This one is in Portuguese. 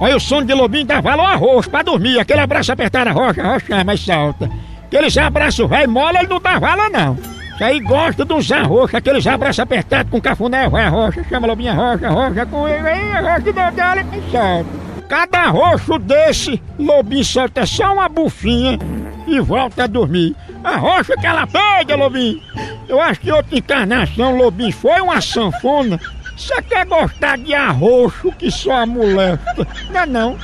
Olha, o sono de lobinho dá valor a roxo pra dormir. Aquele abraço apertado a rocha, a rocha salta. Aqueles abraços velho mole, ele não dá valor não. Isso aí gosta de usar roxa, aqueles abraços apertados com cafuné, vai a rocha, chama lobinha rocha, rocha com ele, aí a rocha dá dela e solta. Cada roxo desse, lobinho solta só uma bufinha e volta a dormir. A rocha que ela pega, lobinho. Eu acho que outra encarnação, lobinho, foi uma sanfona. Você quer gostar de arroxo que só a? Não é não.